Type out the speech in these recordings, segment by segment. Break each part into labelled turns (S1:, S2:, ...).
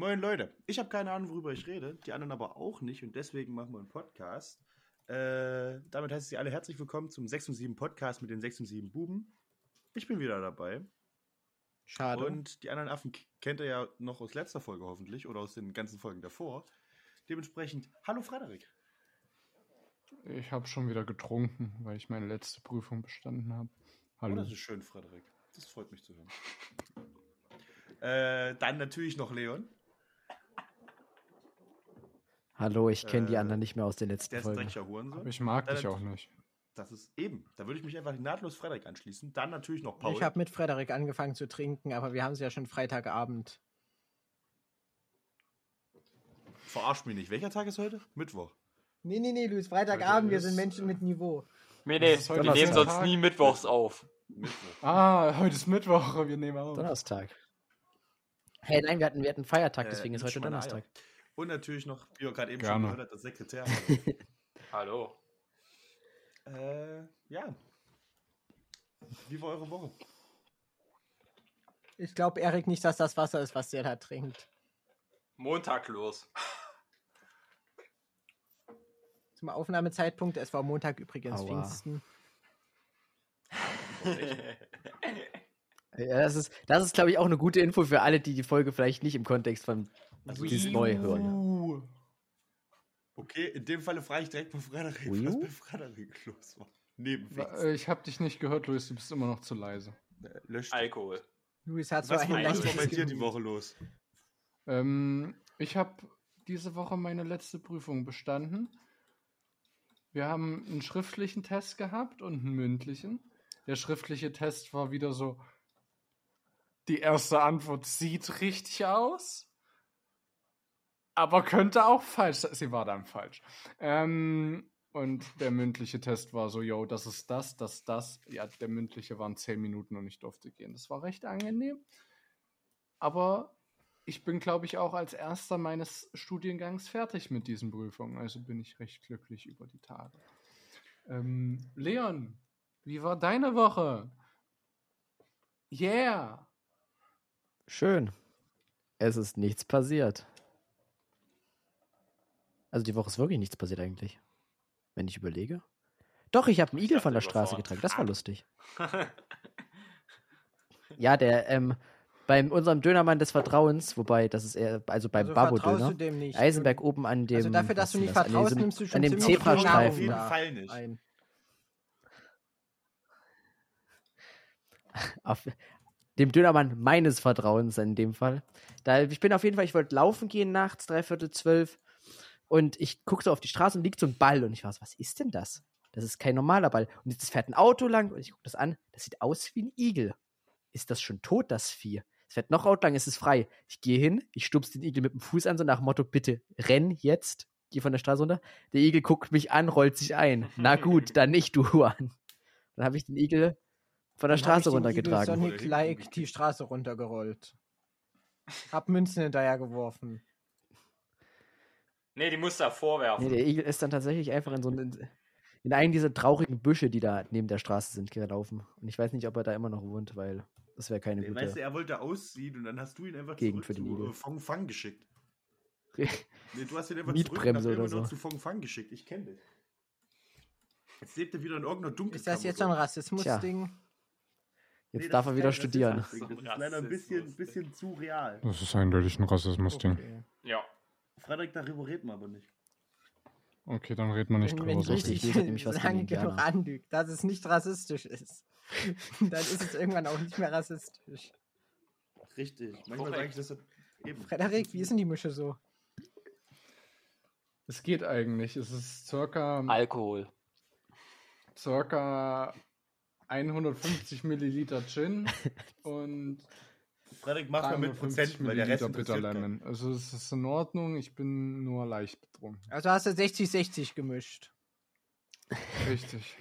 S1: Moin Leute, ich habe keine Ahnung, worüber ich rede, die anderen aber auch nicht und deswegen machen wir einen Podcast. Äh, damit heißt es Sie alle herzlich willkommen zum 6 und 7 Podcast mit den 6 und 7 Buben. Ich bin wieder dabei.
S2: Schade.
S1: Und die anderen Affen kennt ihr ja noch aus letzter Folge hoffentlich oder aus den ganzen Folgen davor. Dementsprechend, hallo Frederik.
S3: Ich habe schon wieder getrunken, weil ich meine letzte Prüfung bestanden habe.
S1: Oh,
S3: Hallo.
S1: das ist schön, Frederik. Das freut mich zu hören. äh, dann natürlich noch Leon.
S2: Hallo, ich kenne die
S1: Äh,
S2: anderen nicht mehr aus den letzten
S1: Der ist ein Hurensohn.
S3: Aber ich mag
S1: Äh,
S3: dich auch nicht.
S1: Das ist eben. Da würde ich mich einfach nahtlos Frederik anschließen. Dann natürlich noch Paul.
S4: Ich habe mit Frederik angefangen zu trinken, aber wir haben es ja schon Freitagabend.
S1: Verarsch mich nicht. Welcher Tag ist heute? Mittwoch.
S4: Nee, nee, nee, Luis,
S1: Heute
S4: Freitagabend, wir
S1: ist-
S4: sind Menschen mit Niveau.
S5: Nee, nee,
S3: ist
S5: wir nehmen sonst nie mittwochs auf.
S1: Mittwoch.
S3: Ah, heute ist Mittwoch, wir nehmen auf.
S2: Donnerstag. Hey, nein, wir hatten, wir hatten Feiertag,
S1: Äh,
S2: deswegen ist
S1: lutsch
S2: heute Donnerstag.
S1: Eier. Und natürlich noch, wie ihr gerade eben
S3: Gerne.
S1: schon gehört habt, das Sekretär.
S5: Hallo.
S1: äh, ja. Wie war eure Woche?
S4: Ich glaube, Erik nicht, dass das Wasser ist, was der da trinkt.
S5: Montag los.
S4: Zum Aufnahmezeitpunkt, es war Montag übrigens,
S2: Aua.
S4: Pfingsten.
S2: Ja, das ist, das ist glaube ich, auch eine gute Info für alle, die die Folge vielleicht nicht im Kontext von
S1: Also
S2: dieses Neu hören.
S3: Uh,
S1: Okay, in dem Falle frage ich direkt mal Frederik,
S2: Wii
S1: was bei Frederik los war. Neben
S3: wa- äh, ich habe dich nicht gehört, Luis, du bist immer noch zu leise.
S1: Äh, Löscht.
S5: Alkohol.
S4: Luis hat so
S1: Was
S4: ein
S1: war, was war bei dir die. Woche los?
S3: Ähm, ich habe diese Woche meine letzte Prüfung bestanden. Wir haben einen schriftlichen Test gehabt und einen mündlichen. Der schriftliche Test war wieder so, die erste Antwort sieht richtig aus, aber könnte auch falsch sein. Sie war dann falsch. Ähm, und der mündliche Test war so, yo, das ist das, das, das. Ja, der mündliche waren zehn Minuten und ich durfte gehen. Das war recht angenehm. Aber ich bin, glaube ich, auch als erster meines Studiengangs fertig mit diesen Prüfungen. Also bin ich recht glücklich über die Tage. Ähm, Leon, wie war deine Woche? Yeah.
S2: Schön. Es ist nichts passiert. Also die Woche ist wirklich nichts passiert eigentlich. Wenn ich überlege. Doch, ich habe einen
S5: Ich
S2: Igel von der Straße getragen. Das war lustig. Ja, der, ähm, bei unserem Dönermann des Vertrauens, wobei das ist eher, also beim
S4: Also
S2: Babo
S4: vertraust
S2: Döner.
S4: du dem nicht.
S2: Eisenberg oben an dem.
S4: Also dafür, dass du nicht
S2: das? An
S4: vertraust,
S2: diesem-
S4: nimmst du schon
S2: an dem Zebrastreifen.
S1: Auf jeden
S4: da
S1: Fall nicht.
S4: ein.
S2: auf dem Dönermann meines Vertrauens in dem Fall. Da, ich bin auf jeden Fall, ich wollte laufen gehen nachts, dreiviertel zwölf. Und ich gucke so auf die Straße und liegt so ein Ball. Und ich war so, was ist denn das? Das ist kein normaler Ball. Und jetzt fährt ein Auto lang und ich gucke das an. Das sieht aus wie ein Igel. Ist das schon tot, das Vieh? Es fährt noch Auto lang, es ist frei. Ich gehe hin, ich stupse den Igel mit dem Fuß an, so nach dem Motto, bitte renn jetzt. Geh von der Straße runter. Der Igel guckt mich an, rollt sich ein. Na gut, dann nicht, du Huan. Dann habe ich den Igel von der
S4: Dann
S2: Straße
S4: den Igel
S2: runtergetragen.
S4: Sonic
S1: Oder
S4: like
S1: hinten
S4: die Straße runtergerollt. Hab Münzen hinterher geworfen.
S5: Nee, die musst du da vorwerfen.
S2: Nee, der Igel ist dann tatsächlich einfach in so einen, in einen dieser traurigen Büsche, die da neben der Straße sind, gelaufen. Und ich weiß nicht, ob er da immer noch wohnt, weil das wäre keine
S1: Nee,
S2: gute.
S1: weißt du, er wollte ausziehen und dann hast du ihn einfach
S2: Gegend
S1: zurück
S2: für den
S1: zu
S2: Igel.
S1: äh, Fong Fang geschickt. Nee, du hast ihn einfach
S2: Mietbremse
S1: zurück
S2: oder so.
S1: zu Fong Fang geschickt. Ich kenne dich. Jetzt lebt er wieder in irgendeiner dunklen
S4: Ist das jetzt so ein Rassismus-Ding?
S2: Jetzt darf er wieder studieren.
S1: Das ist leider ein bisschen, bisschen zu real.
S3: Das ist eindeutig ein Rassismus-Ding.
S4: Okay.
S5: Ja.
S1: Frederik, darüber reden wir aber nicht.
S3: Okay, dann reden wir nicht
S4: Wenn,
S3: drüber.
S4: wenn
S3: so.
S2: Richtig,
S4: ich
S2: nämlich was
S4: lange genug anlügt, dass es nicht rassistisch ist, dann ist es irgendwann auch nicht mehr rassistisch.
S1: Richtig. Manchmal sage ich das eben.
S4: Frederik, wie ist denn die Mische so?
S3: Es geht eigentlich. Es ist circa,
S5: Alkohol.
S3: circa 150 Milliliter Gin und
S1: Frederik, mach mal mit
S3: 350
S1: Prozenten, weil der Rest
S3: Bitter. Lemon. Also es ist in Ordnung, ich bin nur leicht betrunken.
S4: Also hast du 60-60 gemischt.
S3: Richtig.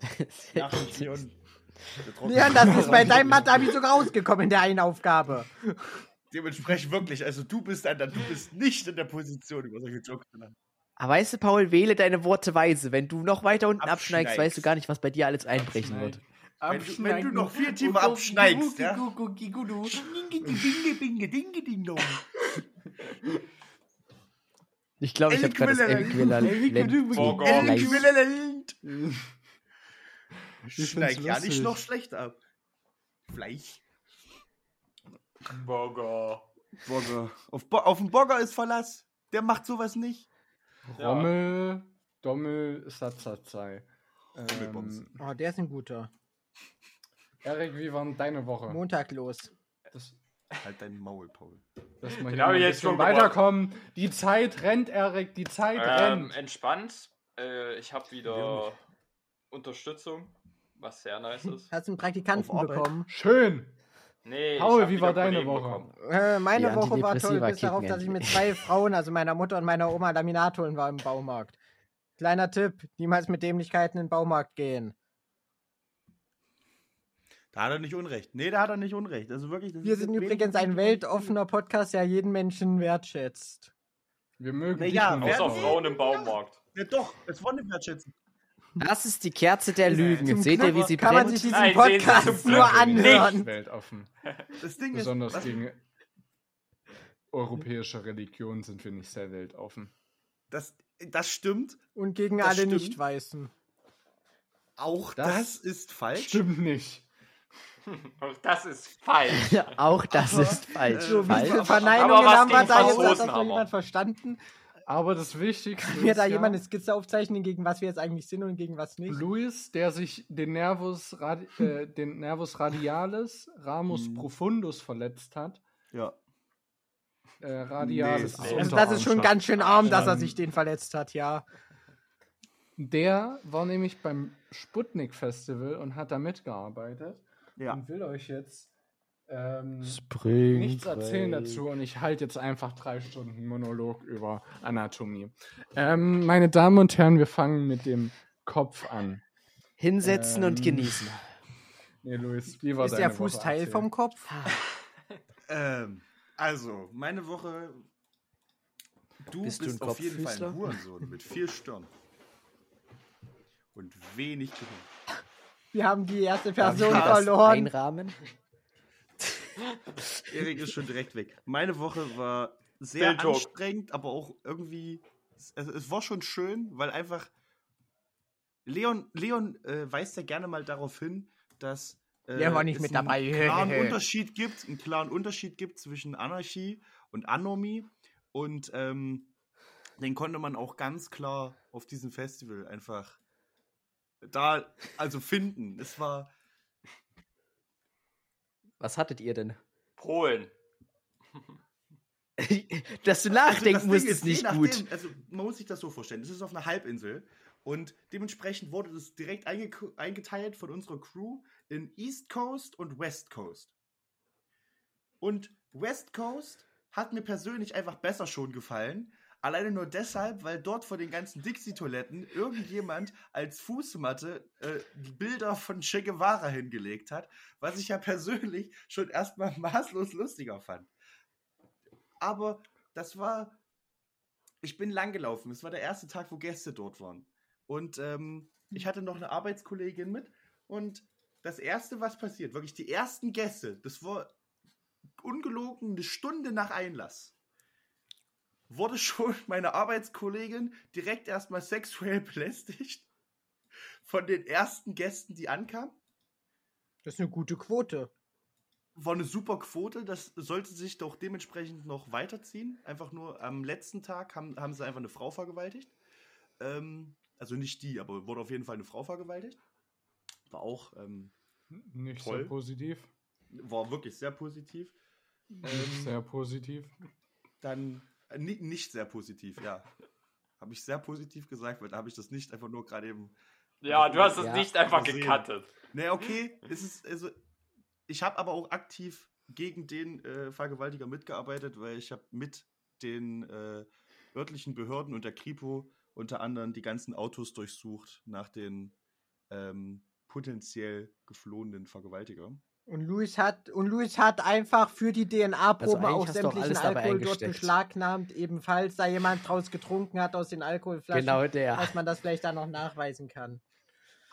S1: Nach Leon,
S4: das ist bei deinem Mathe-Abi sogar rausgekommen in der einen Aufgabe.
S1: Dementsprechend wirklich, also du bist, ein, du bist nicht in der Position, über solche Jokes zu machen.
S2: Aber weißt du, Paul, wähle deine Worte weise. Wenn du noch weiter unten Abschneigst. weißt du gar nicht, was bei dir alles einbrechen wird.
S1: Wenn du, wenn du noch viel tiefer abschneidest, ja?
S2: Ich glaube, ich habe gerade das Äquivalent.
S3: Find's
S1: Schneid ja nicht noch schlecht ab. Fleisch.
S5: Burger.
S1: Burger. Auf, Bo auf den Burger ist Verlass. Der macht sowas nicht.
S3: Rommel, Dommel.
S1: Rummelbums.
S3: Ähm,
S4: Oh, der ist ein guter.
S3: Erik, wie war denn deine Woche?
S4: Montag los.
S3: Das,
S1: Halt dein Maul, Paul.
S3: dass wir hier
S5: jetzt
S3: bisschen
S5: schon gemacht.
S3: weiterkommen. Die Zeit rennt, Erik, die Zeit
S5: Ähm,
S3: rennt.
S5: entspannt. Äh, ich habe wieder Unterstützung, was sehr nice ist.
S4: Hast du einen Praktikanten bekommen?
S3: Schön.
S5: Nee,
S3: Paul, wie war deine
S5: Kollegen
S3: Woche?
S4: Äh, meine
S2: Die
S4: Woche war toll, bis darauf, dass ich mit zwei Frauen, also meiner Mutter und meiner Oma, Laminat holen war im Baumarkt. Kleiner Tipp, niemals mit Dämlichkeiten in den Baumarkt gehen.
S1: Da hat er nicht Unrecht. Nee, da hat er nicht Unrecht. Also wirklich, das
S4: Wir
S1: ist
S4: sind übrigens ein weltoffener Podcast, der jeden Menschen wertschätzt.
S3: Wir mögen
S1: Na
S3: dich
S5: Außer
S3: nicht.
S5: Frauen im Baumarkt.
S1: Ja, doch, es war eine Wertschätzung.
S2: Das ist die Kerze der Lügen.
S4: Zum
S2: Seht ihr, wie sie
S4: kann man
S2: brennt?
S4: sich diesen
S5: Nein,
S4: Podcast nur anhören.
S3: weltoffen.
S1: Das Ding
S3: Besonders
S1: ist,
S3: gegen europäische Religionen sind wir nicht sehr weltoffen.
S1: das, das stimmt.
S4: Und gegen
S1: Das
S4: alle. Nicht-Weißen.
S1: Auch
S3: Das
S1: das, ist falsch.
S3: Stimmt nicht.
S5: Auch das ist falsch.
S2: Auch das
S1: Aber,
S2: ist falsch.
S4: So, wie viele. Verneinungen haben wir da jetzt? Hat das noch jemand verstanden?
S3: Aber das Wichtigste
S4: Kann mir
S3: ist
S4: da
S3: ja,
S4: jemand eine Skizze aufzeichnen, gegen was wir jetzt eigentlich sind und gegen was nicht?
S3: Luis, der sich den Nervus, radi äh, den Nervus radialis, Ramus
S1: Mhm.
S3: profundus verletzt hat.
S1: Ja.
S3: Äh, radialis
S1: Nee,
S3: ist
S4: Also das ist schon ganz schön arm, dass er
S3: Ähm,
S4: sich den verletzt hat, ja.
S3: Der war nämlich beim Sputnik Festival und hat da mitgearbeitet
S1: Ja.
S3: und will euch jetzt ähm,
S2: Spring
S3: nichts erzählen
S2: Break.
S3: dazu und ich halte jetzt einfach drei Stunden Monolog über Anatomie. Ähm, meine Damen und Herren, wir fangen mit dem Kopf an.
S2: Hinsetzen und
S3: Ähm,
S2: genießen.
S3: Nee, Luis, wie war
S4: Ist
S3: deine
S4: der Fuß
S3: Woche?
S4: Teil vom Kopf?
S1: Ähm, also, meine Woche. Du
S2: Bist
S1: bist,
S2: du ein
S1: auf jeden Fall ein Hurensohn mit vier Stirn. Und wenig Gehirn.
S4: Wir haben die erste
S2: Darf ich
S4: Person
S2: das
S4: verloren.
S2: Einrahmen?
S1: Erik ist schon direkt weg. Meine Woche war sehr
S5: Bildruck.
S1: anstrengend, aber auch irgendwie. Also es war schon schön, weil einfach. Leon, Leon äh, weist ja gerne mal darauf hin, dass. Äh,
S4: Der war nicht
S1: es
S4: mit
S1: einen
S4: dabei.
S1: klaren Unterschied gibt, einen klaren Unterschied gibt zwischen Anarchie und Anomie. Und ähm, den konnte man auch ganz klar auf diesem Festival einfach da also finden. Es war.
S2: Was hattet ihr denn?
S5: Polen.
S2: Dass du
S1: Also
S2: nachdenken
S1: Ding
S2: musst,
S1: ist,
S2: nicht
S1: nachdem,
S2: gut.
S1: Also man muss sich das so vorstellen. Das ist auf einer Halbinsel und dementsprechend wurde das direkt einge eingeteilt von unserer Crew in East Coast und West Coast. Und West Coast hat mir persönlich einfach besser schon gefallen. Alleine nur deshalb, weil dort vor den ganzen Dixie-Toiletten irgendjemand als Fußmatte äh, Bilder von Che Guevara hingelegt hat, was ich ja persönlich schon erstmal maßlos lustiger fand. Aber das war. Ich bin lang gelaufen. Es war der erste Tag, wo Gäste dort waren. Und ähm, ich hatte noch eine Arbeitskollegin mit. Und das erste, was passiert, wirklich die ersten Gäste, das war ungelogen eine Stunde nach Einlass, wurde schon meine Arbeitskollegin direkt erstmal sexuell belästigt von den ersten Gästen, die ankamen.
S4: Das ist eine gute Quote.
S1: War eine super Quote, das sollte sich doch dementsprechend noch weiterziehen. Einfach nur am letzten Tag haben, haben sie einfach eine Frau vergewaltigt. Ähm, also nicht die, aber wurde auf jeden Fall eine Frau vergewaltigt. War auch, ähm,
S3: Nicht
S1: Toll.
S3: sehr positiv.
S1: war wirklich sehr positiv.
S3: Nicht sehr positiv.
S1: Dann nicht sehr positiv, ja. Habe ich sehr positiv gesagt, weil da habe ich das nicht einfach nur gerade eben.
S5: Ja, du hast es
S2: Ja,
S5: nicht einfach
S1: versehen.
S5: gecuttet.
S1: Ne, okay, es ist, also, ich habe aber auch aktiv gegen den äh, Vergewaltiger mitgearbeitet, weil ich habe mit den äh, örtlichen Behörden und der Kripo unter anderem die ganzen Autos durchsucht nach den ähm, potenziell geflohenen Vergewaltigern.
S4: Und Luis hat und Luis hat einfach für die DNA-Proben
S2: Also
S4: auch sämtlichen Alkohol dort beschlagnahmt, ebenfalls, da jemand draus getrunken hat aus den Alkoholflaschen,
S2: Genau der.
S4: dass man das vielleicht da noch nachweisen kann.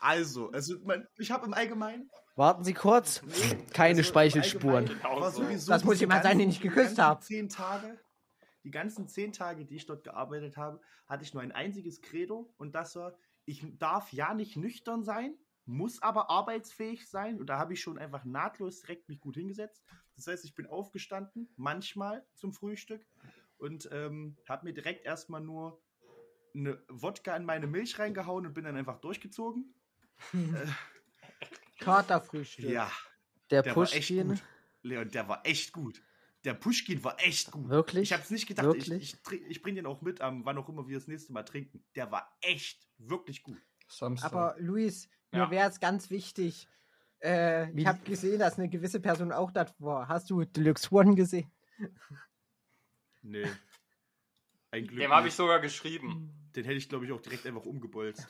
S1: Also, also man, ich habe im Allgemeinen
S2: Warten Sie kurz. Keine
S1: Also,
S2: Speichelspuren.
S1: allgemein
S5: Genau
S1: war
S5: so.
S1: sowieso
S4: Das muss jemand sein, den ich geküsst
S1: die ganzen
S4: hab.
S1: Zehn Tage, die ganzen zehn Tage, die ich dort gearbeitet habe, hatte ich nur ein einziges Credo und das war, ich darf ja nicht nüchtern sein, muss aber arbeitsfähig sein und da habe ich schon einfach nahtlos direkt mich gut hingesetzt. Das heißt, ich bin aufgestanden, manchmal zum Frühstück und ähm, habe mir direkt erstmal nur eine Wodka in meine Milch reingehauen und bin dann einfach durchgezogen.
S4: Katerfrühstück.
S1: Ja,
S2: Der,
S1: der
S2: Pushkin.
S1: Leon, der war echt gut. Der Pushkin war echt gut.
S2: Wirklich?
S1: Ich habe es nicht gedacht. Ich,
S2: Wirklich?
S1: ich, trink- ich bringe den auch mit, am wann auch immer wir das nächste Mal trinken. Der war echt wirklich gut.
S3: Samstag.
S4: Aber Luis, mir
S5: Ja.
S4: wäre es ganz wichtig. Äh, ich habe gesehen, dass eine gewisse Person auch da war. Hast du Deluxe One gesehen?
S1: Nee. Ein Glück.
S5: Dem habe ich sogar geschrieben.
S1: Den hätte ich, glaube ich, auch direkt einfach umgebolzt.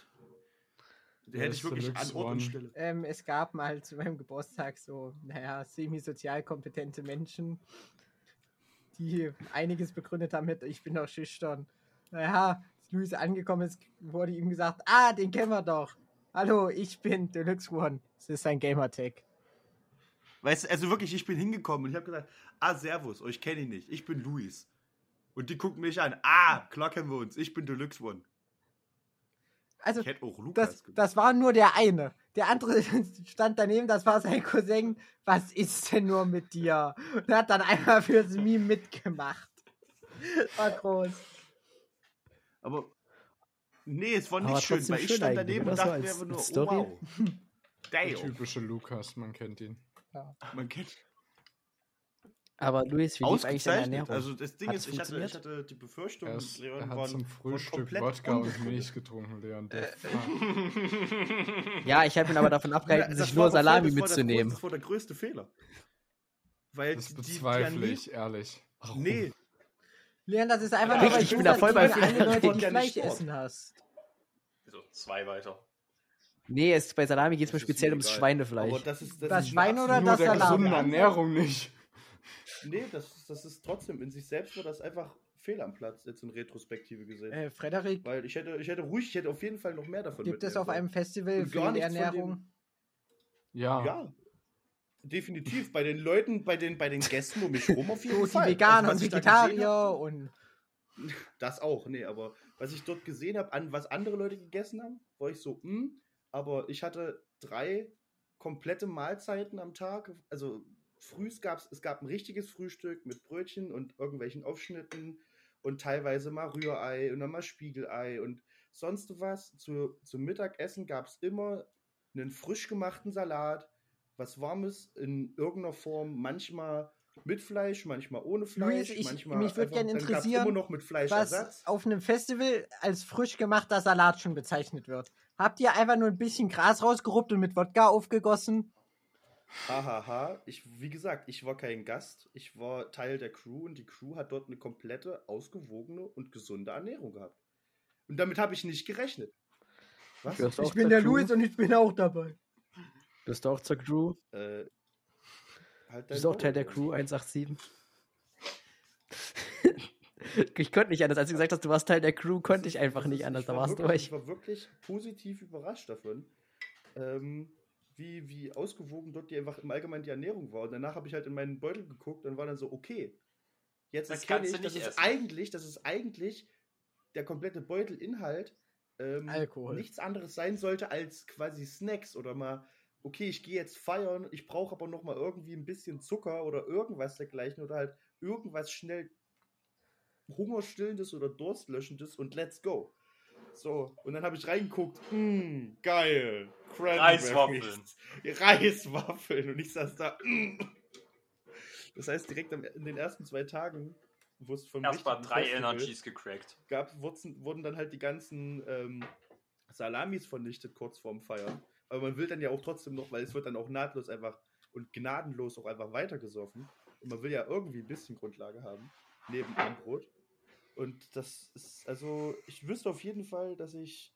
S1: Den
S3: Wer
S1: hätte ich wirklich
S3: Deluxe
S1: an Ort und? Stelle.
S4: Ähm, es gab mal zu meinem Geburtstag so, naja, semi-sozial kompetente Menschen, die einiges begründet haben mit, ich bin doch schüchtern. Naja, als Luis angekommen ist, wurde ihm gesagt, ah, den kennen wir doch. Hallo, ich bin Deluxe One. Das ist ein Gamertag.
S1: Weißt du, also wirklich, ich bin hingekommen und ich habe gesagt, ah, servus, euch kenne ich nicht. Ich bin Luis. Und die gucken mich an. Ah, klar kennen wir uns. Ich bin Deluxe One.
S4: Also,
S1: Ich hätte auch Lukas
S4: das, das war nur der eine. Der andere stand daneben, das war sein Cousin. Was ist denn nur mit dir? Und hat dann einmal fürs Meme mitgemacht. War groß.
S1: Aber nee, es war
S2: Aber
S1: nicht schön,
S2: trotzdem
S1: weil ich
S2: schön
S1: stand daneben und dachte
S2: als-
S1: mir nur, oh,
S2: Story.
S1: wow.
S3: der typische Lukas, man kennt ihn.
S1: Man kennt
S2: Aber Luis, wie lief eigentlich deine. Ernährung?
S1: Also das Ding
S2: Hat's
S1: ist, ich hatte, ich hatte die Befürchtung,
S3: Er, ist,
S1: Leon
S3: er
S1: war,
S3: hat zum
S1: war
S3: Frühstück Wodka und. Milch getrunken, Leon. Der
S2: ja, ich habe ihn aber davon abgehalten, sich
S1: war
S2: nur
S1: aber
S2: Salami
S1: das war der
S2: mitzunehmen.
S1: größte- Das war der größte Fehler. Weil
S3: Das
S1: die- die- die
S3: bezweifle ich, ehrlich. Warum?
S1: Nee,
S4: Leon, das ist einfach
S5: Ja,
S4: nur, weil
S5: ich
S4: du
S5: bin da voll bei
S4: gegen alle
S2: Frederik.
S4: Leute, die
S1: Ja, nicht
S4: Fleisch
S1: Sport.
S4: essen hast.
S5: so, zwei weiter.
S2: Nee, es, bei Salami geht es mir speziell ums. Schweinefleisch.
S1: aber das ist das,
S4: Das
S1: ist
S4: Schwein
S1: eine
S4: oder das
S3: der
S4: Salami?
S3: gesunden Ernährung nicht.
S1: Nee, das, das ist trotzdem in sich selbst war das einfach fehl am Platz, jetzt in Retrospektive gesehen.
S4: Äh, Frederik,
S1: Weil ich hätte, ich hätte ruhig, ich hätte auf jeden Fall noch mehr davon
S4: gibt es auf einem Festival
S1: von
S4: Fehlernährung?
S3: Ja.
S1: Ja. Definitiv. Bei den Leuten, bei den, bei den Gästen um mich rum auf jeden
S4: So, die
S1: Fall.
S4: Veganer
S1: Also,
S4: und
S1: da
S4: Vegetarier und
S1: Das auch, nee, aber was ich dort gesehen habe, an was andere Leute gegessen haben, war ich so, hm, aber ich hatte drei komplette Mahlzeiten am Tag. Also früh gab's, es gab ein richtiges Frühstück mit Brötchen und irgendwelchen Aufschnitten und teilweise mal Rührei und dann mal Spiegelei und sonst was. Zu, zum Mittagessen gab es immer einen frisch gemachten Salat, was Warmes in irgendeiner Form, manchmal mit Fleisch, manchmal ohne Fleisch,
S4: Luis, ich-
S1: manchmal
S4: mich würd
S1: einfach-
S4: gern
S1: dann gab's
S4: interessieren,
S1: immer noch mit
S4: was
S1: Fleischersatz.
S4: auf einem Festival als frisch gemachter Salat schon bezeichnet wird. Habt ihr einfach nur ein bisschen Gras rausgeruppt und mit Wodka aufgegossen?
S1: Hahaha, ich, wie gesagt, ich war kein Gast, ich war Teil der Crew und die Crew hat dort eine komplette, ausgewogene und gesunde Ernährung gehabt. Und damit habe ich nicht gerechnet. Was?
S4: Ich bin der
S2: Crew?
S4: Luis und ich bin auch dabei.
S2: Bist du auch zur Crew?
S1: Äh, halt
S2: Bist du auch Teil der Crew 187? ich konnte nicht anders. Als du gesagt hast, du warst Teil der Crew, konnte ich einfach nicht anders.
S1: ich
S2: Da
S1: war
S2: warst du
S1: wirklich,
S2: euch.
S1: Ich war wirklich positiv überrascht davon, ähm, wie, wie ausgewogen dort die einfach im Allgemeinen die Ernährung war. Und danach habe ich halt in meinen Beutel geguckt und war dann so, okay, jetzt
S5: Das
S1: erkenne
S5: kannst
S1: ich,
S5: du
S1: das
S5: nicht
S1: ist eigentlich, das ist eigentlich der komplette Beutelinhalt ähm,
S4: Alkohol.
S1: nichts anderes sein sollte als quasi Snacks oder mal, okay, ich gehe jetzt feiern, ich brauche aber noch mal irgendwie ein bisschen Zucker oder irgendwas dergleichen oder halt irgendwas schnell Hungerstillendes oder Durstlöschendes und let's go. So, und dann habe ich reingeguckt, mh, geil, Cranberries.
S5: Reiswaffeln.
S1: Reiswaffeln und ich saß da, mm. Das heißt, direkt in den ersten zwei Tagen, wo es vom
S5: Erstmal drei
S1: Festival
S5: Energies gecrackt.
S1: gab, wurden, wurden dann halt die ganzen ähm, Salamis vernichtet kurz vorm Feiern. Aber man will dann ja auch trotzdem noch, weil es wird dann auch nahtlos einfach und gnadenlos auch einfach weitergesoffen. Und man will ja irgendwie ein bisschen Grundlage haben, neben dem Brot. Und das ist, also, ich wüsste auf jeden Fall, dass ich,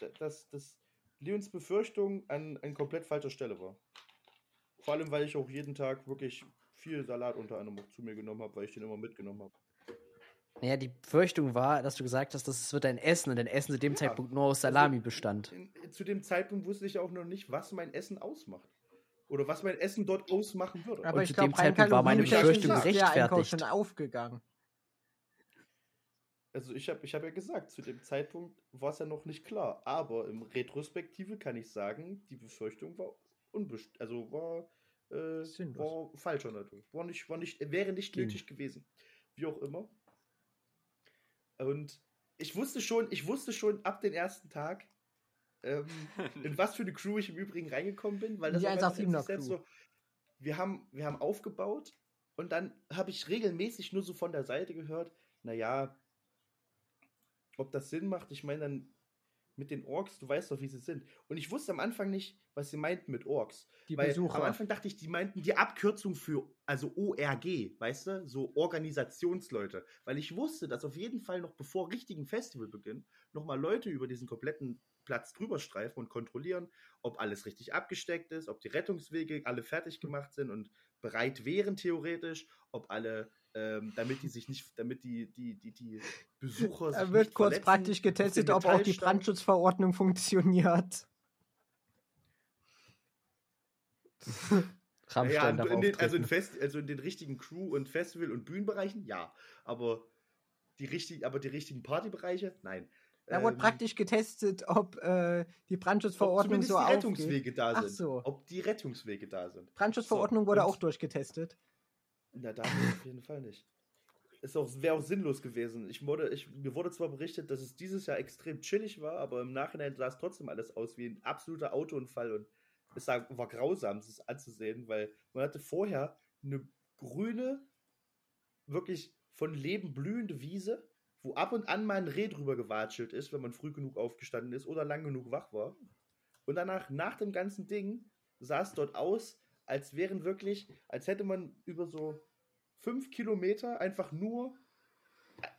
S1: äh, dass, dass Leons Befürchtung an, an komplett falscher Stelle war. Vor allem, weil ich auch jeden Tag wirklich viel Salat unter anderem auch zu mir genommen habe, weil ich den immer mitgenommen habe.
S2: Naja, die Befürchtung war, dass du gesagt hast, das wird ein Essen und dein Essen zu dem
S1: Ja.
S2: Zeitpunkt nur aus Salami bestand.
S1: In, zu dem Zeitpunkt wusste ich auch noch nicht, was mein Essen ausmacht. Oder was mein Essen dort ausmachen würde.
S4: Aber
S2: Und
S4: ich
S2: zu
S4: glaube,
S2: dem Zeitpunkt war meine
S1: Befürchtung
S2: gerechtfertigt.
S4: schon aufgegangen.
S1: Also ich habe ich hab ja gesagt, zu dem Zeitpunkt war es ja noch nicht klar. Aber im Retrospektive kann ich sagen, die Befürchtung war unbest also war, äh, war falscher Natur. War nicht, war nicht, wäre nicht nötig gewesen. Wie auch immer. Und ich wusste schon, ich wusste schon ab dem ersten Tag, ähm, in was für eine Crew ich im Übrigen reingekommen bin, weil das
S4: 187er
S1: sich selbst
S4: Crew.
S1: so, wir haben, wir haben aufgebaut und dann habe ich regelmäßig nur so von der Seite gehört, naja, ob das Sinn macht, ich meine dann mit den Orks, du weißt doch, wie sie sind. Und ich wusste am Anfang nicht, was sie meinten mit Orks.
S4: Die
S1: Weil
S4: Besucher.
S1: am Anfang dachte ich, die meinten die Abkürzung für, also ORG, weißt du, so Organisationsleute. Weil ich wusste, dass auf jeden Fall noch bevor richtigen Festivalbeginn nochmal Leute über diesen kompletten Platz drüber streifen und kontrollieren, ob alles richtig abgesteckt ist, ob die Rettungswege alle fertig gemacht sind und bereit wären theoretisch, ob alle, ähm, damit die sich nicht, damit die, die, die, die Besucher sich
S4: Da wird
S1: nicht
S4: kurz praktisch getestet, ob auch die. Brandschutzverordnung funktioniert.
S1: Ja, in den, also, in. Fest, also in den richtigen Crew- und Festival- und Bühnenbereichen, ja. Aber die, richtig, aber die richtigen Partybereiche, nein.
S4: Da wurde
S1: Ähm,
S4: praktisch getestet, ob äh, die
S1: ob
S4: Brandschutzverordnung
S1: zumindest
S4: so
S1: die
S4: aufgeht.
S1: Rettungswege da
S4: Ach
S1: sind.
S4: so.
S1: Ob die Rettungswege da sind.
S4: Brandschutzverordnung
S1: So,
S4: wurde auch durchgetestet.
S1: Na, da auf jeden Fall nicht. Auch, wäre auch sinnlos gewesen. Ich wurde, ich, mir wurde zwar berichtet, dass es dieses Jahr extrem chillig war, aber im Nachhinein sah es trotzdem alles aus wie ein absoluter Autounfall und es war grausam, es anzusehen, weil man hatte vorher eine grüne, wirklich von Leben blühende Wiese, wo ab und an mal ein Reh drüber gewatschelt ist, wenn man früh genug aufgestanden ist oder lang genug wach war. Und danach, nach dem ganzen Ding, sah es dort aus, als wären wirklich, als hätte man über so fünf Kilometer einfach nur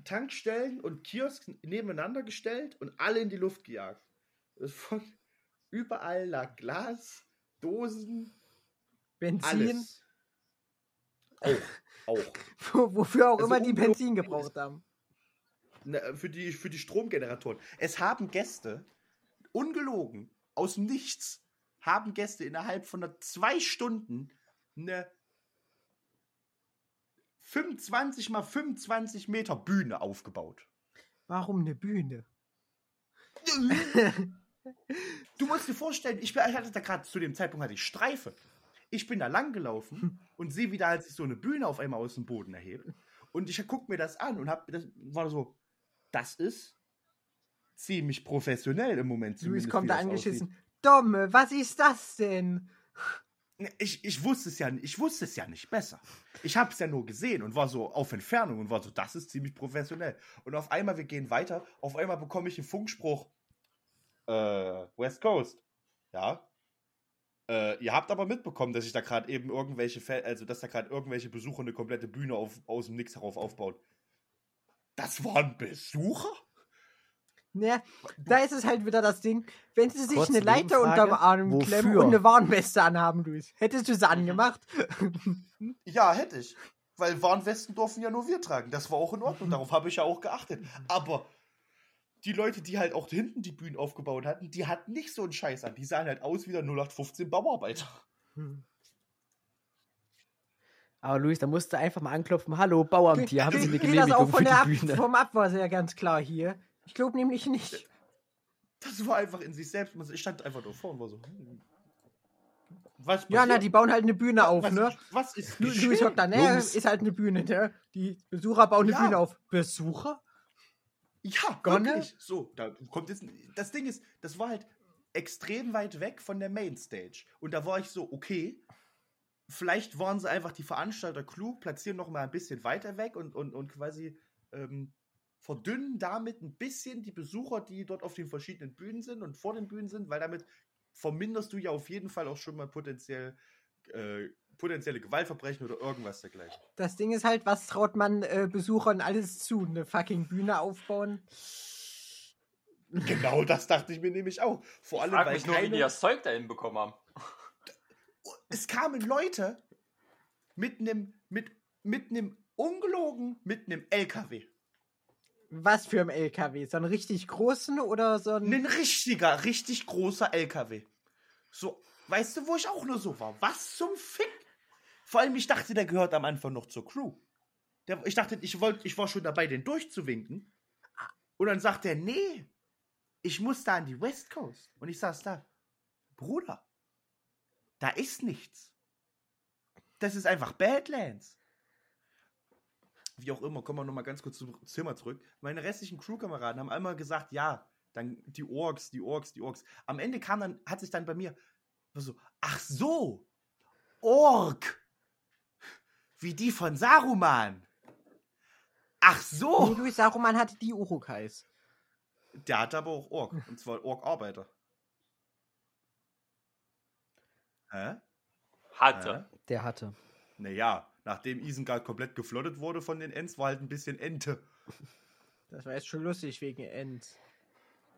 S1: Tankstellen und Kiosks nebeneinander gestellt und alle in die Luft gejagt. Von überall lag Glas, Dosen,
S4: Benzin,
S1: alles. Auch, auch.
S4: wo- wofür auch
S1: Also
S4: immer die Benzin gebraucht haben.
S1: Na, für, die, für die Stromgeneratoren. Es haben Gäste, ungelogen, aus Nichts, haben Gäste innerhalb von zwei Stunden eine 25 mal 25 Meter Bühne aufgebaut.
S4: Warum eine Bühne?
S1: Du musst dir vorstellen, ich, bin- ich hatte da gerade zu dem Zeitpunkt hatte ich Streife. Ich bin da lang gelaufen und sehe, wie da halt sich so eine Bühne auf einmal aus dem Boden erhebt. Und ich gucke mir das an und hab, das war so, das ist ziemlich professionell im Moment.
S4: Luis kommt da angeschissen. Dumme, was ist das denn?
S1: aussieht. Ich, ich wusste es ja, ich wusste es ja nicht besser. Ich habe es ja nur gesehen und war so auf Entfernung und war so, das ist ziemlich professionell. Und auf einmal, wir gehen weiter, auf einmal bekomme ich einen Funkspruch. Äh, West Coast. Ja. Äh, ihr habt aber mitbekommen, dass ich da gerade eben irgendwelche, also dass da gerade irgendwelche Besucher eine komplette Bühne auf, aus dem Nix herauf aufbauen. Das waren Besucher?
S4: Ne, da ist es halt wieder das Ding, wenn sie sich
S2: Kurze
S4: eine Leiter unterm Arm klemmen
S2: wofür?
S4: und eine Warnweste anhaben, Luis. Hättest du sie angemacht?
S1: Ja, hätte ich. Weil Warnwesten durften ja nur wir tragen. Das war auch in Ordnung. Darauf habe ich ja auch geachtet. Aber die Leute, die halt auch hinten die Bühnen aufgebaut hatten, die hatten nicht so einen Scheiß an. Die sahen halt aus wie der 0815 Bauarbeiter.
S2: Aber Luis, da musst du einfach mal anklopfen. Hallo, Bauamt, hier haben Sie eine
S4: Geht das auch
S2: Genehmigung
S4: von
S2: für
S4: der Ab
S2: die Bühne.
S4: vom Abwasser ganz klar hier. Ich glaube nämlich nicht.
S1: Das war einfach in sich selbst. Ich stand einfach nur vor und war so. hm. Was
S4: Ja, na, die bauen halt eine Bühne auf,
S1: was,
S4: ne?
S1: Was ist
S4: Lu- Luis
S1: geschehen?
S4: hockt da, ne? Ist halt eine Bühne, ne? Die Besucher bauen eine
S1: Ja.
S4: Bühne auf. Besucher?
S1: Ja,
S4: Gonne?
S1: wirklich. So, da kommt jetzt. Das Ding ist, das war halt extrem weit weg von der Mainstage. Und da war ich so, okay, vielleicht waren sie einfach die Veranstalter klug, platzieren noch mal ein bisschen weiter weg und, und, und quasi ähm, verdünnen damit ein bisschen die Besucher, die dort auf den verschiedenen Bühnen sind und vor den Bühnen sind, weil damit verminderst du ja auf jeden Fall auch schon mal potenziell äh, potenzielle Gewaltverbrechen oder irgendwas dergleichen.
S4: Das Ding ist halt, was traut man äh, Besuchern alles zu? Eine fucking Bühne aufbauen?
S1: Genau das dachte ich mir nämlich auch. Vor allem,
S5: Frag
S1: weil
S5: mich nur, wie
S1: keine-
S5: die das Zeug da hinbekommen haben.
S1: es kamen Leute mit einem mit mit einem ungelogen mit einem LKW
S4: Was für ein LKW? So einen richtig großen oder so ein.
S1: Ein richtiger, richtig großer LKW. So, weißt du, wo ich auch nur so war? Was zum Fick? Vor allem, ich dachte, der gehört am Anfang noch zur Crew. Der, ich dachte, ich, wollt, ich war schon dabei, den durchzuwinken. Und dann sagt er, nee, ich muss da an die West Coast. Und ich saß da, Bruder, da ist nichts. Das ist einfach Badlands. Wie auch immer, kommen wir nochmal ganz kurz zum Zimmer zurück. Meine restlichen Crewkameraden haben einmal gesagt, ja, dann die Orks, die Orks, die Orks. Am Ende kam dann, hat sich dann bei mir so, ach so, Ork. Wie die von Saruman. Ach
S4: Nee,
S1: so.
S4: Luis Saruman hatte die Urukais.
S1: Der hatte aber auch Ork. Und zwar Ork-Arbeiter. Hä?
S5: Hatte.
S1: Hä?
S2: Der hatte.
S1: Naja, nachdem Isengard komplett geflottet wurde von den Ents, war halt ein bisschen Ente.
S4: Das war jetzt schon lustig wegen End.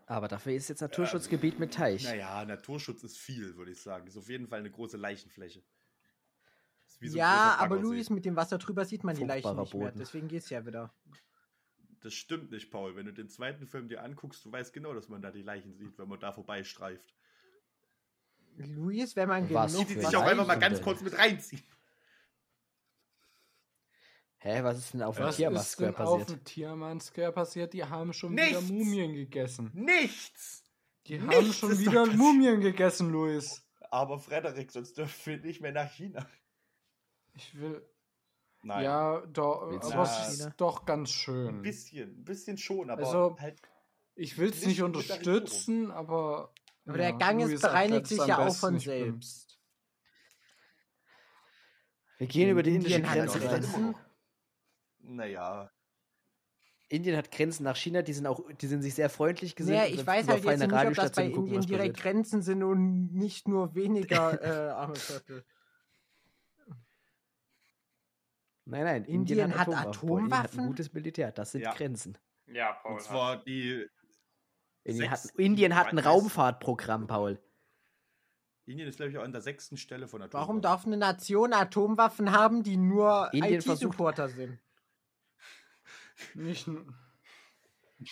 S2: Aber dafür ist jetzt Naturschutzgebiet mit Teich.
S1: Naja, Naturschutz ist viel, würde ich sagen. Ist auf jeden Fall eine große Leichenfläche. Ist wie so
S4: ja, aber. Luis, mit dem Wasser drüber sieht man die Leichen nicht mehr.
S2: Boden.
S4: Deswegen geht's ja wieder.
S1: Das stimmt nicht, Paul. Wenn du den zweiten Film dir anguckst, du weißt genau, dass man da die Leichen sieht, wenn man da vorbeistreift.
S4: Luis, wenn man
S2: Was
S4: genug
S1: Die sich auch einfach mal ganz
S2: denn?
S1: kurz mit reinziehen.
S2: Hä, was ist denn auf dem
S3: Was ist
S2: Tiermask Square
S3: denn auf
S2: passiert?
S3: dem Tiermann Square passiert? Die haben schon wieder
S1: Nichts.
S3: Mumien gegessen.
S1: Nichts!
S3: Die
S1: Nichts
S3: haben schon
S1: ist
S3: wieder
S1: passiert.
S3: Mumien gegessen, Luis.
S1: Aber Frederik, sonst dürfen wir nicht mehr nach China.
S3: Ich will.
S1: Nein.
S3: Ja, doch,
S2: Willst
S3: aber es ist doch ganz
S1: Ein
S3: schön.
S1: bisschen, ein bisschen schon, aber
S3: Also,
S1: halt.
S3: Ich will es
S1: nicht
S3: unterstützen, aber.
S4: Aber der Gang ist- bereinigt sich ja auch von selbst.
S2: Wir gehen über die indische Grenze
S1: ja. Naja.
S2: Indien hat Grenzen nach China, die sind auch, die sind sich sehr freundlich.
S4: Naja,
S2: und
S4: ich weiß halt jetzt nicht, ob das bei
S2: gucken,
S4: Indien direkt
S2: passiert.
S4: Grenzen sind und nicht nur weniger äh, arme Viertel.
S2: Nein, nein,
S4: Indien
S2: Indien,
S4: hat
S2: hat Atomwaffen. Indien hat
S4: Atomwaffen?
S2: ein gutes Militär, das sind
S1: Ja.
S2: Grenzen.
S5: Ja, Paul.
S1: Und
S5: hat-
S1: zwar die.
S2: Indien hat, Indien hat ein Raumfahrtprogramm, Paul.
S1: Indien ist, glaube ich, auch an der sechsten Stelle von
S4: Warum
S1: Atomwaffen.
S4: darf eine Nation Atomwaffen haben, die nur IT-Supporter sind?
S3: Nicht,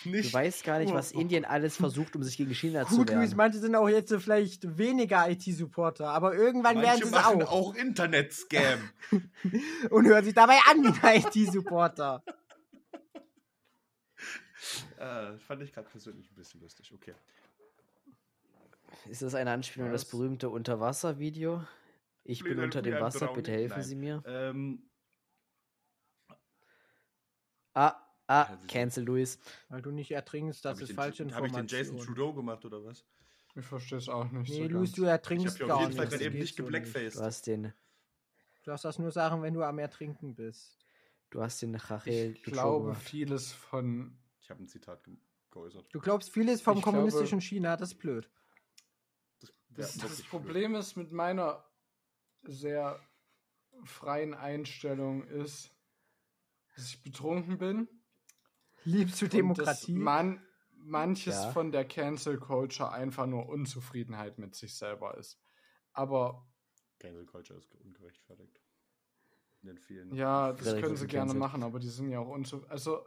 S1: Nicht
S2: Du weißt gar nicht, was Indien alles versucht, um sich gegen China zu
S4: Gut,
S2: wehren.
S4: manche sind auch jetzt so vielleicht weniger IT-Supporter, aber irgendwann werden
S1: Manche
S4: sie es
S1: machen
S4: auch.
S1: auch Internet-Scam.
S4: Und hören sich dabei an wie ein IT-Supporter.
S1: äh, fand ich gerade persönlich ein bisschen lustig. Okay.
S2: Ist das eine Anspielung an das berühmte Unterwasser-Video? Ich bin unter dem Wasser, bitte helfen
S1: Nein.
S2: Sie mir.
S1: Ähm,
S2: Ah, ah,
S1: Ja,
S2: cancel Luis.
S4: Weil du nicht ertrinkst, das
S1: ich
S4: ist
S1: den-
S4: falsche
S1: Habe ich den
S4: Information.
S1: Jason Trudeau gemacht oder was?
S3: ich verstehe es auch nicht.
S4: Nee,
S3: so
S4: Luis,
S3: ganz.
S4: du
S1: Ich
S4: ertrinkst
S1: ja
S4: gar
S1: auf jeden
S4: nicht.
S1: Fall eben nicht geblackfaced.
S2: Du hast den,
S4: Du darfst das nur sagen, wenn du am Ertrinken bist.
S2: du hast den Rachel
S3: Ich glaube,
S2: gemacht.
S3: vieles von.
S1: Ich habe ein Zitat ge geäußert.
S4: Du glaubst vieles vom
S3: Ich glaube-
S4: kommunistischen China, das ist blöd.
S1: Das,
S3: Das, das
S1: wirklich
S3: Problem ist mit meiner sehr freien Einstellung ist, dass ich betrunken bin.
S4: Liebst du
S3: Und
S4: Demokratie?
S3: dass man, manches
S2: Ja.
S3: von der Cancel Culture einfach nur Unzufriedenheit mit sich selber ist. Aber.
S1: Cancel Culture ist ungerechtfertigt. In den vielen.
S3: ja, das können sie gerne machen, aber die sind ja auch unzufrieden. Also,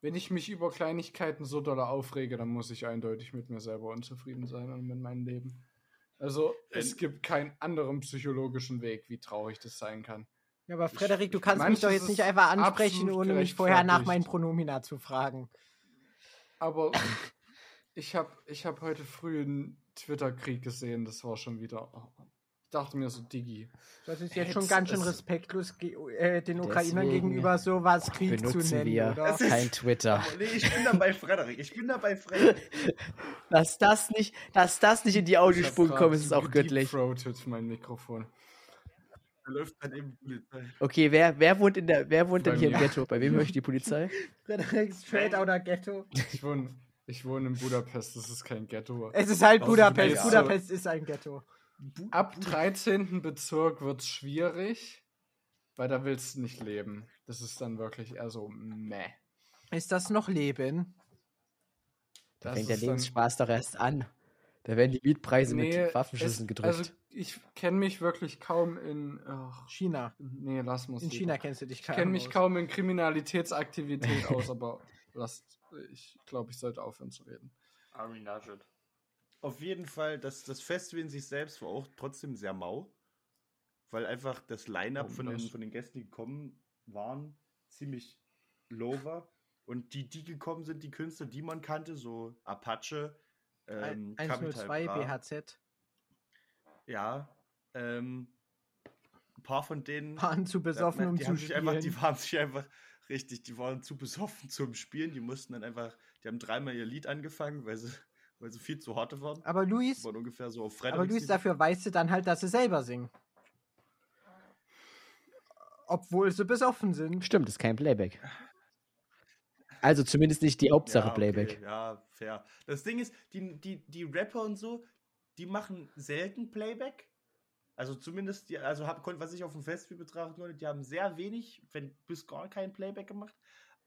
S3: wenn ich mich über Kleinigkeiten so doll aufrege, dann muss ich eindeutig mit mir selber unzufrieden sein und mit meinem Leben. Also, es gibt keinen anderen psychologischen Weg, wie traurig das sein kann.
S4: Ja, aber Frederik, du kannst mich doch jetzt nicht einfach ansprechen, ohne mich vorher nach meinen Pronomina zu fragen.
S3: Aber ich habe ich hab heute früh einen Twitter-Krieg gesehen, das war schon wieder. oh, Ich dachte mir so, Diggi.
S4: Das ist jetzt
S2: Jetzt
S4: schon ganz schön respektlos ge äh, den Ukrainern gegenüber sowas Krieg zu nennen,
S2: wir
S4: oder?
S2: kein Twitter.
S1: Nee, ich bin da bei Frederik. Ich bin da bei Frederik.
S2: Dass das nicht, dass das nicht in die Audiospur gekommen ist, ist auch göttlich.
S3: Throated mein Mikrofon.
S1: Da läuft dann eben Polizei.
S2: Okay, wer, wer wohnt in der, wer wohnt
S3: Bei
S2: denn hier im
S3: mir.
S2: Ghetto? Bei wem möchte die Polizei?
S4: Frederik straight outer Ghetto.
S3: Ich wohne, ich wohne in Budapest, das ist kein Ghetto.
S4: Es ist halt Budapest. Budapest ist ein Ghetto.
S3: Ab 13. Bezirk wird es schwierig, weil da willst du nicht leben. Das ist dann wirklich eher so meh.
S4: Ist das noch Leben?
S2: Da
S3: Das
S2: fängt der
S3: ist dann-
S2: Lebensspaß doch erst an. Da werden die Mietpreise
S3: Nee,
S2: mit Waffenschüssen
S3: es-
S2: gedrückt.
S3: Also ich kenne mich wirklich kaum in. Ach,
S4: China.
S3: nee, lass mal
S4: In China kennst du dich
S3: Ich kenne mich
S4: aus.
S3: kaum in Kriminalitätsaktivität aus, aber lasst, ich glaube, ich sollte aufhören zu reden.
S5: Army Nugget.
S1: Auf jeden Fall, das, das Festival in sich selbst war auch trotzdem sehr mau. Weil einfach das Line-Up von den, von den Gästen, die gekommen waren, ziemlich low war. Und die, die gekommen sind, die Künstler, die man kannte, so Apache, ähm, Capital
S4: 102
S1: Bra,
S4: BHZ.
S1: Ja, ähm, ein paar von denen.
S4: Waren zu besoffen, um
S1: die
S4: zu spielen.
S1: einfach, Die waren sich einfach richtig, die waren zu besoffen zum Spielen. Die mussten dann einfach, die haben dreimal ihr Lied angefangen, weil sie, weil sie viel zu harte waren.
S4: aber Luis,
S1: Die waren ungefähr so auf
S4: aber. Luis, dafür weißt du dann halt, dass sie selber singen. Obwohl sie besoffen sind.
S2: Stimmt, ist kein Playback. Also zumindest nicht die Hauptsache
S1: ja,
S2: Playback.
S1: Okay, ja, fair. Das Ding ist, die, die, die Rapper und so, die machen selten Playback. Also zumindest, die, also hab, was ich auf dem Festival betrachten konnte, die haben sehr wenig, wenn bis gar kein Playback gemacht.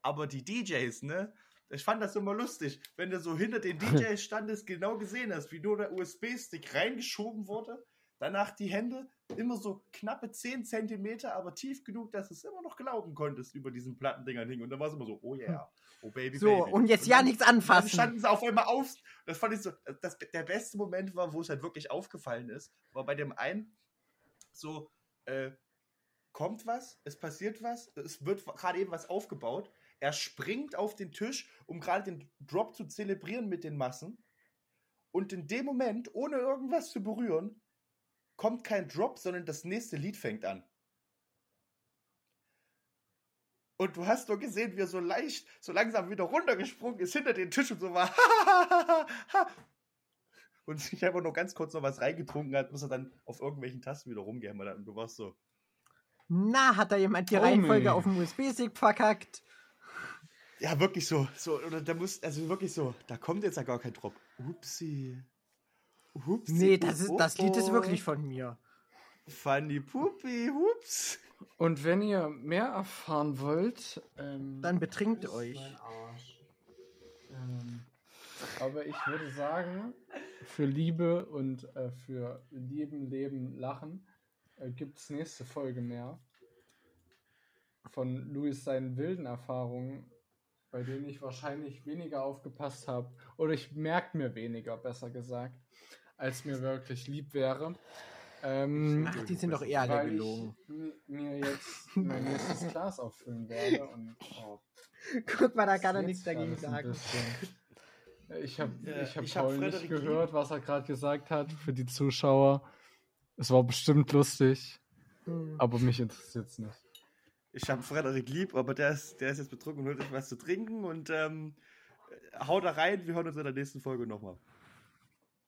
S1: Aber die DJs, ne? Ich fand das immer lustig, wenn du so hinter den DJs standest, genau gesehen hast, wie nur der USB-Stick reingeschoben wurde, danach die Hände immer so knappe 10 Zentimeter, aber tief genug, dass du es immer noch glauben konntest über diesen Plattendingern hing. Und dann war es immer so, oh yeah, oh baby,
S4: So,
S1: baby.
S4: und jetzt ja
S1: dann-
S4: nichts
S1: dann
S4: anfassen.
S1: standen sie auf einmal auf. Das fand ich so. Das, der beste Moment war, wo es halt wirklich aufgefallen ist, war bei dem einen so, äh, kommt was, es passiert was, es wird gerade eben was aufgebaut. Er springt auf den Tisch, um gerade den Drop zu zelebrieren mit den Massen. Und in dem Moment, ohne irgendwas zu berühren, kommt kein Drop, sondern das nächste Lied fängt an. Und du hast nur gesehen, wie er so leicht, so langsam wieder runtergesprungen ist hinter den Tisch und so war. und sich einfach nur ganz kurz noch was reingetrunken hat, bis er dann auf irgendwelchen Tasten wieder rumgehämmert hat. Und du warst so.
S4: Na, hat da jemand die
S3: Oh,
S4: Reihenfolge auf dem USB-Stick verkackt?
S1: Ja, wirklich so. so oder da muss, also wirklich so, da kommt jetzt ja gar kein Drop. Upsi. Upsi.
S4: Nee, das, ist, das Lied ist wirklich von mir.
S1: Funny Pupi, hups.
S3: Und wenn ihr mehr erfahren wollt, ähm,
S4: Dann betrinkt euch.
S3: Ähm, aber ich würde sagen, für Liebe und äh, für Lieben, Leben, Lachen äh, gibt es nächste Folge mehr. Von Louis seinen wilden Erfahrungen, bei denen ich wahrscheinlich weniger aufgepasst habe. Oder ich merke mir weniger, besser gesagt, als mir wirklich lieb wäre. Ähm,
S4: Ach, die sind doch eh alle gelogen.
S3: ich mi- mir jetzt mein nächstes Glas auffüllen werde. Und, oh,
S4: Guck mal, da kann er nichts dagegen sagen.
S3: Ich habe
S1: Ja,
S3: ich hab
S1: ich hab
S3: Paul nicht gehört, was er gerade gesagt hat für die Zuschauer. Es war bestimmt lustig,
S4: Hm.
S3: aber mich interessiert es nicht.
S1: Ich habe Frederik lieb, aber der ist, der ist jetzt betrunken und holt sich was zu trinken und ähm, haut da rein. Wir hören uns in der nächsten Folge nochmal.